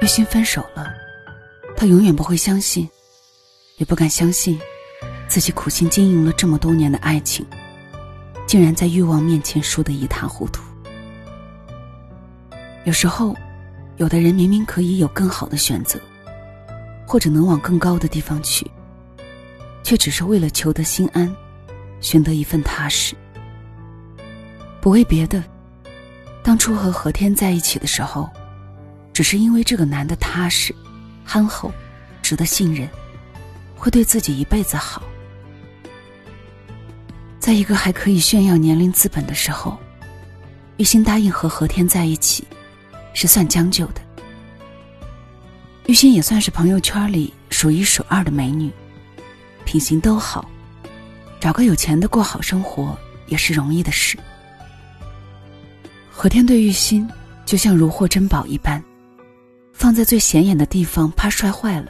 玉心分手了，他永远不会相信，也不敢相信，自己苦心经营了这么多年的爱情，竟然在欲望面前输得一塌糊涂。有时候，有的人明明可以有更好的选择，或者能往更高的地方去，却只是为了求得心安，寻得一份踏实。不为别的，当初和何天在一起的时候。只是因为这个男的踏实、憨厚、值得信任，会对自己一辈子好。在一个还可以炫耀年龄资本的时候，玉心答应和何天在一起，是算将就的。玉心也算是朋友圈里数一数二的美女，品行都好，找个有钱的过好生活也是容易的事。何天对玉心就像如获珍宝一般。放在最显眼的地方，怕摔坏了；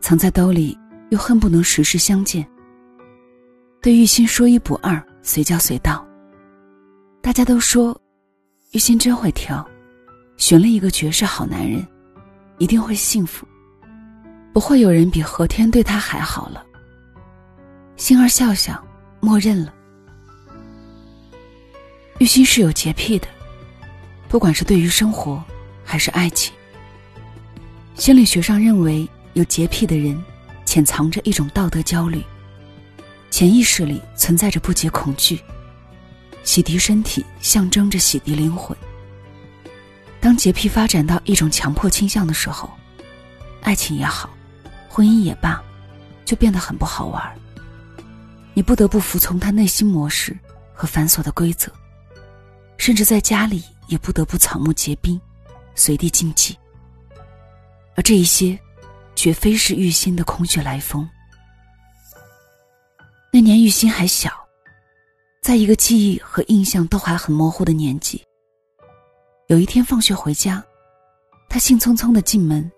藏在兜里，又恨不能时时相见。对玉心说一不二，随叫随到。大家都说，玉心真会挑，寻了一个绝世好男人，一定会幸福，不会有人比何天对她还好了。星儿笑笑，默认了。玉心是有洁癖的，不管是对于生活，还是爱情。心理学上认为，有洁癖的人潜藏着一种道德焦虑，潜意识里存在着不解恐惧。洗涤身体象征着洗涤灵魂。当洁癖发展到一种强迫倾向的时候，爱情也好，婚姻也罢，就变得很不好玩。你不得不服从他内心模式和繁琐的规则，甚至在家里也不得不草木皆兵，随地禁忌。而这一些，绝非是玉心的空穴来风。那年玉心还小，在一个记忆和印象都还很模糊的年纪。有一天放学回家，他兴冲冲的进门，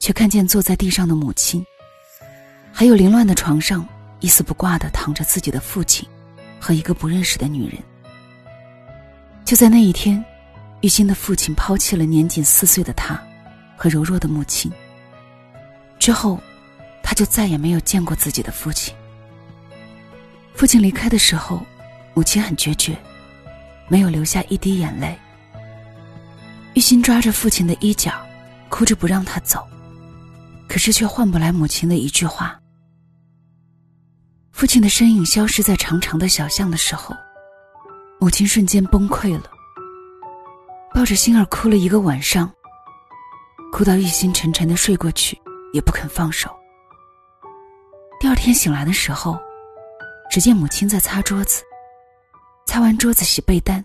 却看见坐在地上的母亲，还有凌乱的床上一丝不挂的躺着自己的父亲，和一个不认识的女人。就在那一天，玉心的父亲抛弃了年仅四岁的他。和柔弱的母亲。之后，他就再也没有见过自己的父亲。父亲离开的时候，母亲很决绝，没有流下一滴眼泪。玉心抓着父亲的衣角，哭着不让他走，可是却换不来母亲的一句话。父亲的身影消失在长长的小巷的时候，母亲瞬间崩溃了，抱着心儿哭了一个晚上。哭到一心沉沉的睡过去，也不肯放手。第二天醒来的时候，只见母亲在擦桌子，擦完桌子洗被单，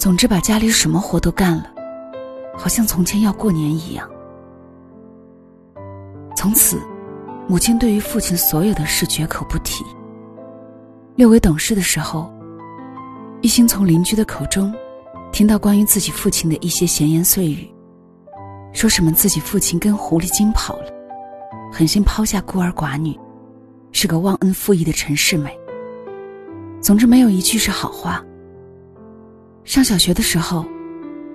总之把家里什么活都干了，好像从前要过年一样。从此，母亲对于父亲所有的事绝口不提。略微懂事的时候，一心从邻居的口中，听到关于自己父亲的一些闲言碎语。说什么自己父亲跟狐狸精跑了，狠心抛下孤儿寡女，是个忘恩负义的陈世美。总之没有一句是好话。上小学的时候，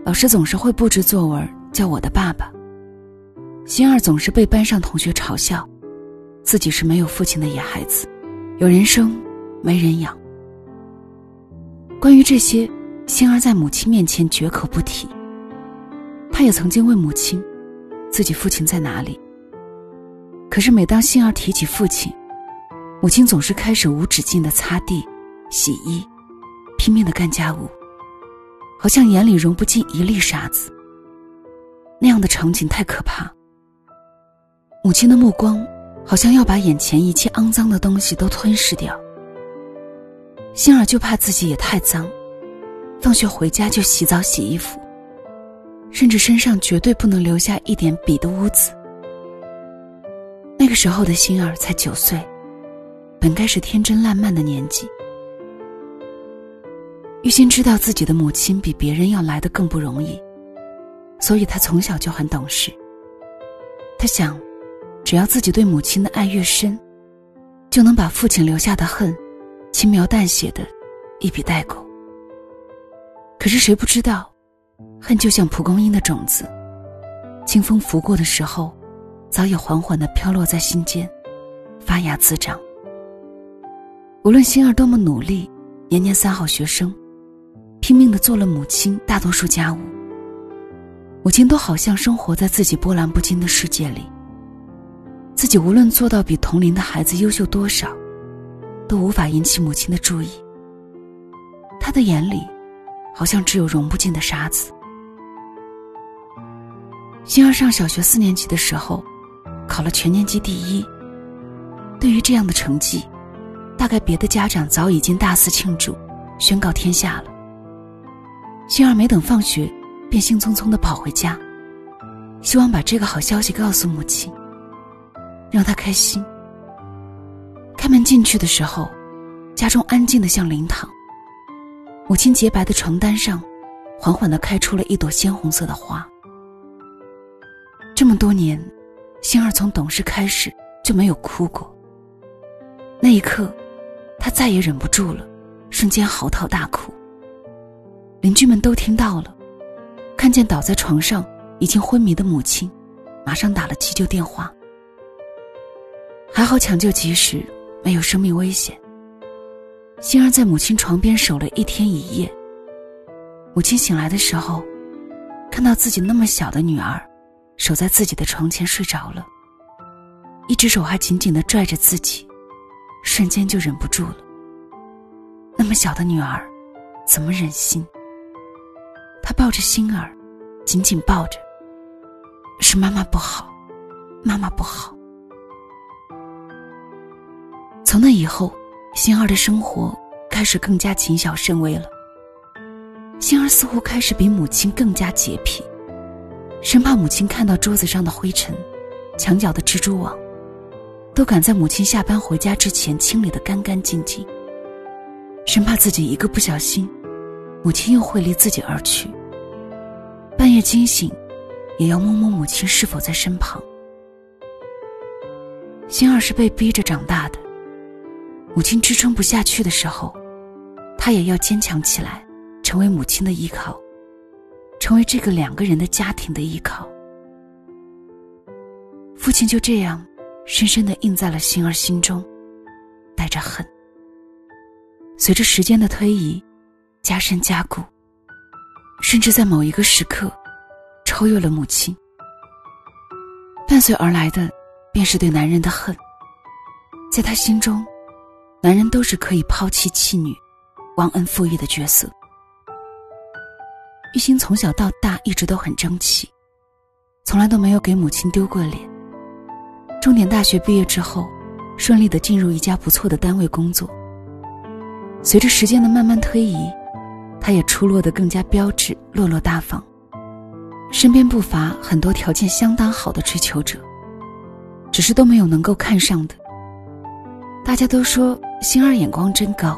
老师总是会布置作文叫我的爸爸。心儿总是被班上同学嘲笑，自己是没有父亲的野孩子，有人生没人养。关于这些，心儿在母亲面前绝口不提。他也曾经问母亲，自己父亲在哪里。可是每当心儿提起父亲，母亲总是开始无止境的擦地、洗衣，拼命的干家务，好像眼里容不进一粒沙子。那样的场景太可怕。母亲的目光好像要把眼前一切肮脏的东西都吞噬掉。心儿就怕自己也太脏，放学回家就洗澡洗衣服。甚至身上绝对不能留下一点笔的污渍。那个时候的心儿才九岁，本该是天真烂漫的年纪。玉心知道自己的母亲比别人要来的更不容易，所以她从小就很懂事。她想，只要自己对母亲的爱越深，就能把父亲留下的恨，轻描淡写的，一笔带过。可是谁不知道？恨就像蒲公英的种子，清风拂过的时候，早已缓缓的飘落在心间，发芽滋长。无论心儿多么努力，年年三好学生，拼命的做了母亲大多数家务，母亲都好像生活在自己波澜不惊的世界里。自己无论做到比同龄的孩子优秀多少，都无法引起母亲的注意。他的眼里，好像只有融不进的沙子。星儿上小学四年级的时候，考了全年级第一。对于这样的成绩，大概别的家长早已经大肆庆祝，宣告天下了。星儿没等放学，便兴匆匆的跑回家，希望把这个好消息告诉母亲，让她开心。开门进去的时候，家中安静的像灵堂。母亲洁白的床单上，缓缓的开出了一朵鲜红色的花。这么多年，星儿从懂事开始就没有哭过。那一刻，她再也忍不住了，瞬间嚎啕大哭。邻居们都听到了，看见倒在床上已经昏迷的母亲，马上打了急救电话。还好抢救及时，没有生命危险。星儿在母亲床边守了一天一夜。母亲醒来的时候，看到自己那么小的女儿，守在自己的床前睡着了，一只手还紧紧的拽着自己，瞬间就忍不住了。那么小的女儿，怎么忍心？他抱着星儿，紧紧抱着。是妈妈不好，妈妈不好。从那以后。星儿的生活开始更加谨小慎微了。星儿似乎开始比母亲更加洁癖，生怕母亲看到桌子上的灰尘、墙角的蜘蛛网，都赶在母亲下班回家之前清理得干干净净。生怕自己一个不小心，母亲又会离自己而去。半夜惊醒，也要摸摸母亲是否在身旁。星儿是被逼着长大的。母亲支撑不下去的时候，他也要坚强起来，成为母亲的依靠，成为这个两个人的家庭的依靠。父亲就这样，深深的印在了心儿心中，带着恨。随着时间的推移，加深加固，甚至在某一个时刻，超越了母亲。伴随而来的，便是对男人的恨，在他心中。男人都是可以抛弃妻女、忘恩负义的角色。玉兴从小到大一直都很争气，从来都没有给母亲丢过脸。重点大学毕业之后，顺利的进入一家不错的单位工作。随着时间的慢慢推移，他也出落得更加标致、落落大方，身边不乏很多条件相当好的追求者，只是都没有能够看上的。大家都说。星儿眼光真高。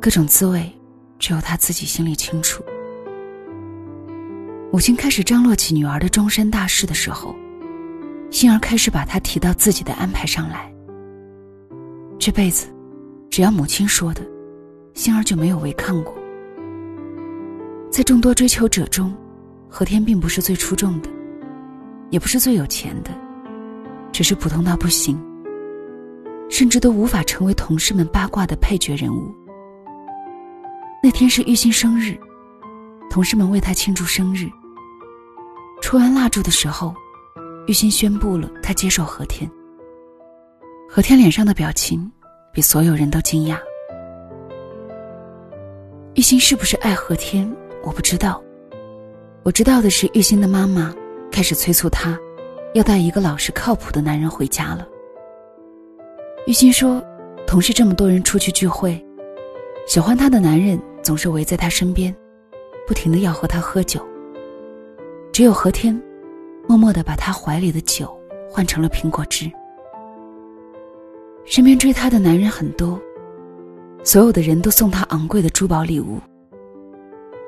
各种滋味，只有他自己心里清楚。母亲开始张罗起女儿的终身大事的时候，星儿开始把她提到自己的安排上来。这辈子，只要母亲说的，星儿就没有违抗过。在众多追求者中，何天并不是最出众的，也不是最有钱的，只是普通到不行。甚至都无法成为同事们八卦的配角人物。那天是玉心生日，同事们为他庆祝生日。戳完蜡烛的时候，玉心宣布了他接受何天。何天脸上的表情比所有人都惊讶。玉心是不是爱何天？我不知道。我知道的是，玉心的妈妈开始催促他，要带一个老实靠谱的男人回家了。玉心说：“同事这么多人出去聚会，喜欢她的男人总是围在她身边，不停的要和她喝酒。只有何天，默默的把她怀里的酒换成了苹果汁。身边追她的男人很多，所有的人都送她昂贵的珠宝礼物。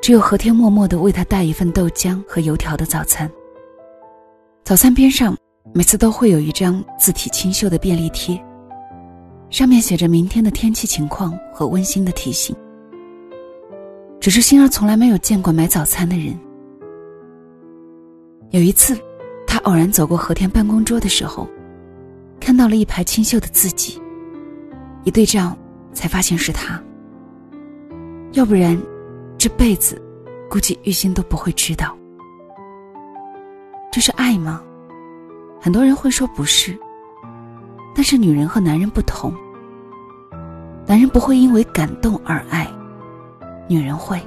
只有何天默默的为她带一份豆浆和油条的早餐。早餐边上每次都会有一张字体清秀的便利贴。”上面写着明天的天气情况和温馨的提醒。只是星儿从来没有见过买早餐的人。有一次，他偶然走过和田办公桌的时候，看到了一排清秀的字迹，一对照，才发现是他。要不然，这辈子，估计玉心都不会知道。这是爱吗？很多人会说不是。但是女人和男人不同，男人不会因为感动而爱，女人会。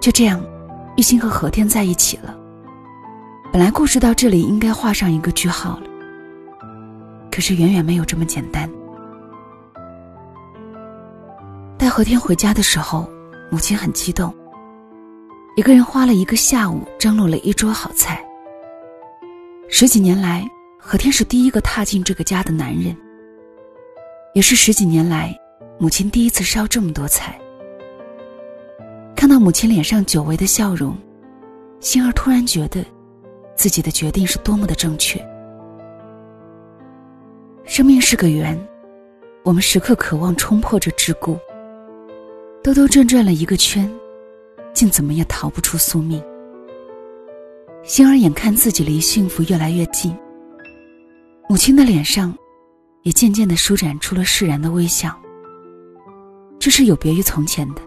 就这样，玉心和和天在一起了。本来故事到这里应该画上一个句号了，可是远远没有这么简单。带和天回家的时候，母亲很激动，一个人花了一个下午张罗了一桌好菜。十几年来。何天是第一个踏进这个家的男人，也是十几年来母亲第一次烧这么多菜。看到母亲脸上久违的笑容，心儿突然觉得自己的决定是多么的正确。生命是个圆，我们时刻渴望冲破这桎梏，兜兜转转了一个圈，竟怎么也逃不出宿命。星儿眼看自己离幸福越来越近。母亲的脸上，也渐渐的舒展出了释然的微笑。这是有别于从前的，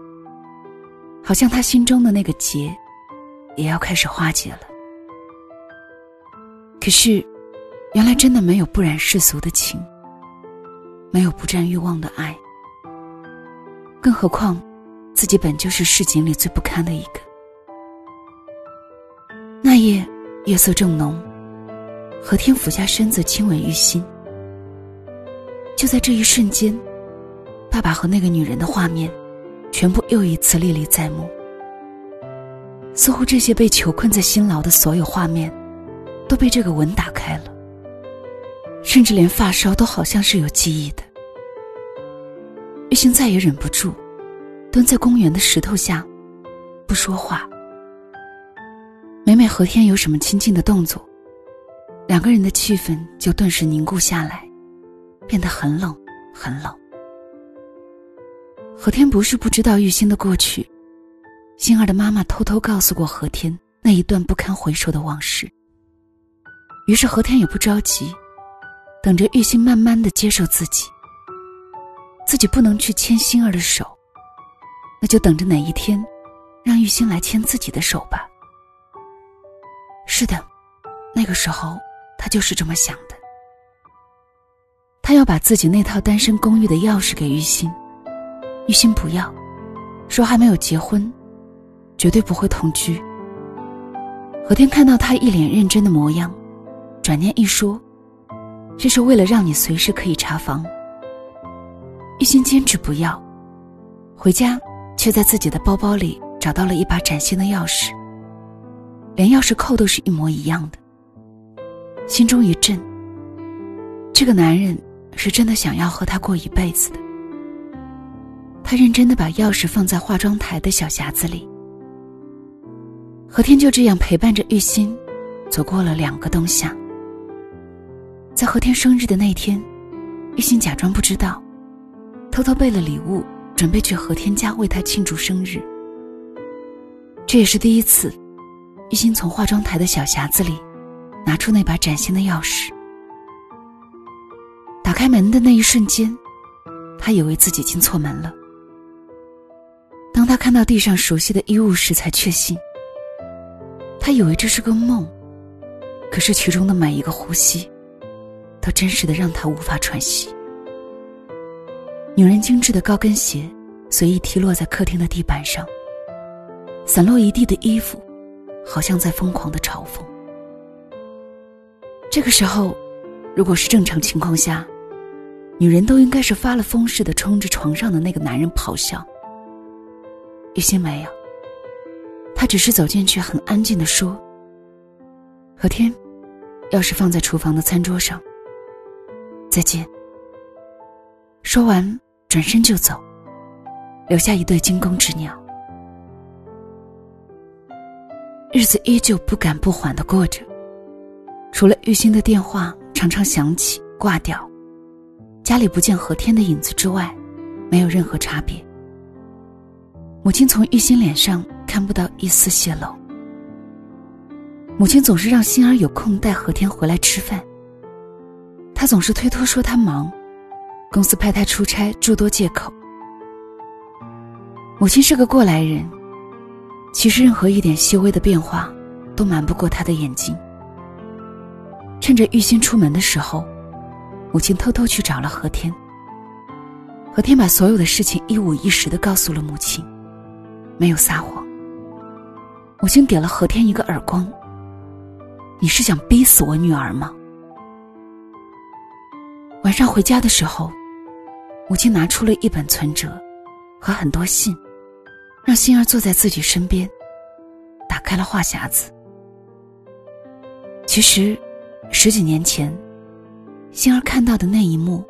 好像他心中的那个结，也要开始化解了。可是，原来真的没有不染世俗的情，没有不占欲望的爱。更何况，自己本就是市井里最不堪的一个。那夜，月色正浓。何天俯下身子亲吻玉心，就在这一瞬间，爸爸和那个女人的画面，全部又一次历历在目。似乎这些被囚困在心牢的所有画面，都被这个吻打开了，甚至连发梢都好像是有记忆的。玉心再也忍不住，蹲在公园的石头下，不说话。每每何天有什么亲近的动作。两个人的气氛就顿时凝固下来，变得很冷，很冷。何天不是不知道玉心的过去，心儿的妈妈偷偷告诉过何天那一段不堪回首的往事。于是何天也不着急，等着玉心慢慢的接受自己。自己不能去牵心儿的手，那就等着哪一天，让玉心来牵自己的手吧。是的，那个时候。他就是这么想的。他要把自己那套单身公寓的钥匙给玉心，玉心不要，说还没有结婚，绝对不会同居。何天看到他一脸认真的模样，转念一说，这是为了让你随时可以查房。玉心坚持不要，回家却在自己的包包里找到了一把崭新的钥匙，连钥匙扣都是一模一样的。心中一震。这个男人是真的想要和她过一辈子的。他认真的把钥匙放在化妆台的小匣子里。何天就这样陪伴着玉心，走过了两个冬夏。在何天生日的那天，玉心假装不知道，偷偷备了礼物，准备去何天家为他庆祝生日。这也是第一次，玉心从化妆台的小匣子里。拿出那把崭新的钥匙，打开门的那一瞬间，他以为自己进错门了。当他看到地上熟悉的衣物时，才确信。他以为这是个梦，可是其中的每一个呼吸，都真实的让他无法喘息。女人精致的高跟鞋随意踢落在客厅的地板上，散落一地的衣服，好像在疯狂的嘲讽。这个时候，如果是正常情况下，女人都应该是发了疯似的冲着床上的那个男人咆哮。雨欣没有，她只是走进去，很安静的说：“何天，钥匙放在厨房的餐桌上。再见。”说完，转身就走，留下一对惊弓之鸟。日子依旧不赶不缓的过着。除了玉心的电话常常响起挂掉，家里不见何天的影子之外，没有任何差别。母亲从玉心脸上看不到一丝泄露。母亲总是让心儿有空带何天回来吃饭。他总是推脱说他忙，公司派他出差诸多借口。母亲是个过来人，其实任何一点细微的变化，都瞒不过他的眼睛。趁着玉心出门的时候，母亲偷偷去找了何天。何天把所有的事情一五一十的告诉了母亲，没有撒谎。母亲给了何天一个耳光。你是想逼死我女儿吗？晚上回家的时候，母亲拿出了一本存折和很多信，让心儿坐在自己身边，打开了话匣子。其实，十几年前，星儿看到的那一幕，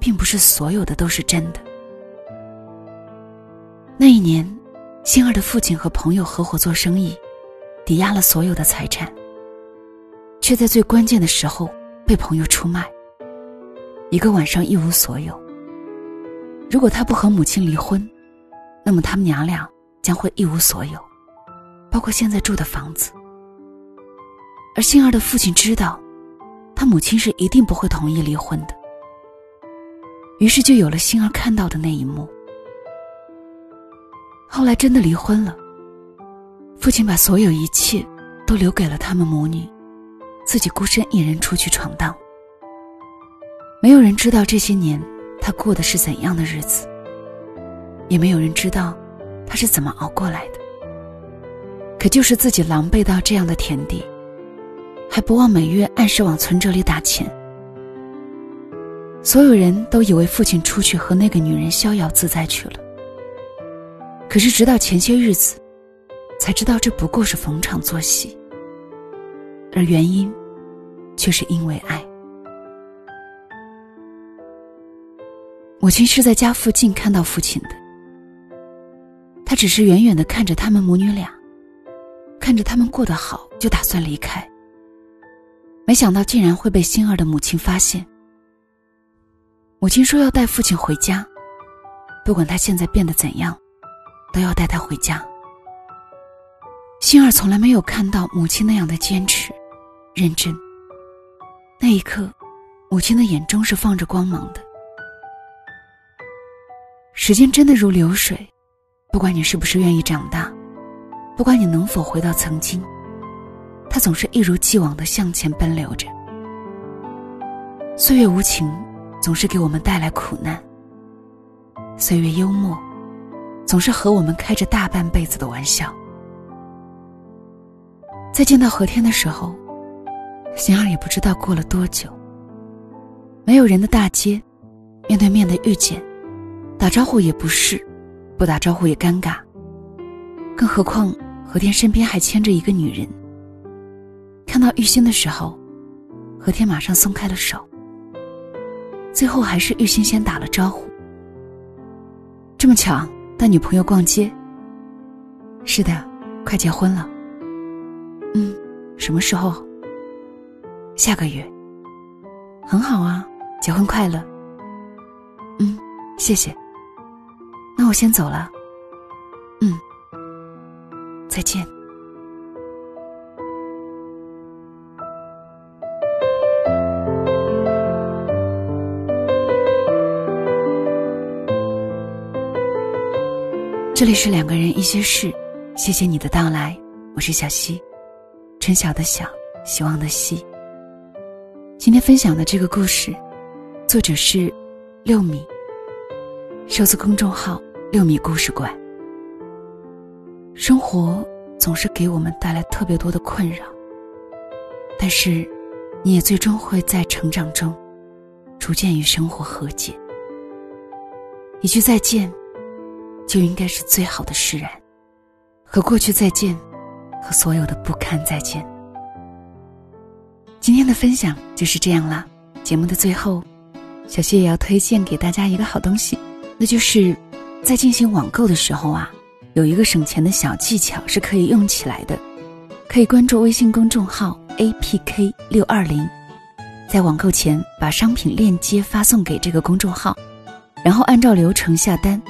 并不是所有的都是真的。那一年，星儿的父亲和朋友合伙做生意，抵押了所有的财产。却在最关键的时候被朋友出卖，一个晚上一无所有。如果他不和母亲离婚，那么他们娘俩将会一无所有，包括现在住的房子。而杏儿的父亲知道，他母亲是一定不会同意离婚的，于是就有了杏儿看到的那一幕。后来真的离婚了，父亲把所有一切都留给了他们母女。自己孤身一人出去闯荡，没有人知道这些年他过的是怎样的日子，也没有人知道他是怎么熬过来的。可就是自己狼狈到这样的田地，还不忘每月按时往存折里打钱。所有人都以为父亲出去和那个女人逍遥自在去了，可是直到前些日子，才知道这不过是逢场作戏。而原因，却是因为爱。母亲是在家附近看到父亲的，她只是远远的看着他们母女俩，看着他们过得好，就打算离开。没想到竟然会被心儿的母亲发现。母亲说要带父亲回家，不管他现在变得怎样，都要带他回家。心儿从来没有看到母亲那样的坚持。认真。那一刻，母亲的眼中是放着光芒的。时间真的如流水，不管你是不是愿意长大，不管你能否回到曾经，他总是一如既往的向前奔流着。岁月无情，总是给我们带来苦难；岁月幽默，总是和我们开着大半辈子的玩笑。在见到何天的时候。贤儿也不知道过了多久。没有人的大街，面对面的遇见，打招呼也不是，不打招呼也尴尬。更何况何天身边还牵着一个女人。看到玉心的时候，何天马上松开了手。最后还是玉心先打了招呼。这么巧，带女朋友逛街。是的，快结婚了。嗯，什么时候？下个月，很好啊，结婚快乐。嗯，谢谢。那我先走了。嗯，再见。这里是两个人一些事，谢谢你的到来，我是小溪，春晓的晓，希望的希。今天分享的这个故事，作者是六米，收自公众号“六米故事馆”。生活总是给我们带来特别多的困扰，但是，你也最终会在成长中，逐渐与生活和解。一句再见，就应该是最好的释然，和过去再见，和所有的不堪再见。今天的分享就是这样啦。节目的最后，小谢也要推荐给大家一个好东西，那就是在进行网购的时候啊，有一个省钱的小技巧是可以用起来的。可以关注微信公众号 apk 六二零，在网购前把商品链接发送给这个公众号，然后按照流程下单。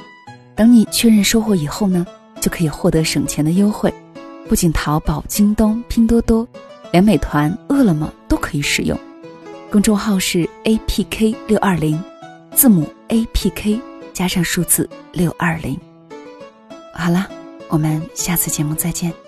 等你确认收货以后呢，就可以获得省钱的优惠。不仅淘宝、京东、拼多多，连美团、饿了么都可以使用。公众号是 apk 六二零，字母 apk 加上数字六二零。好了，我们下次节目再见。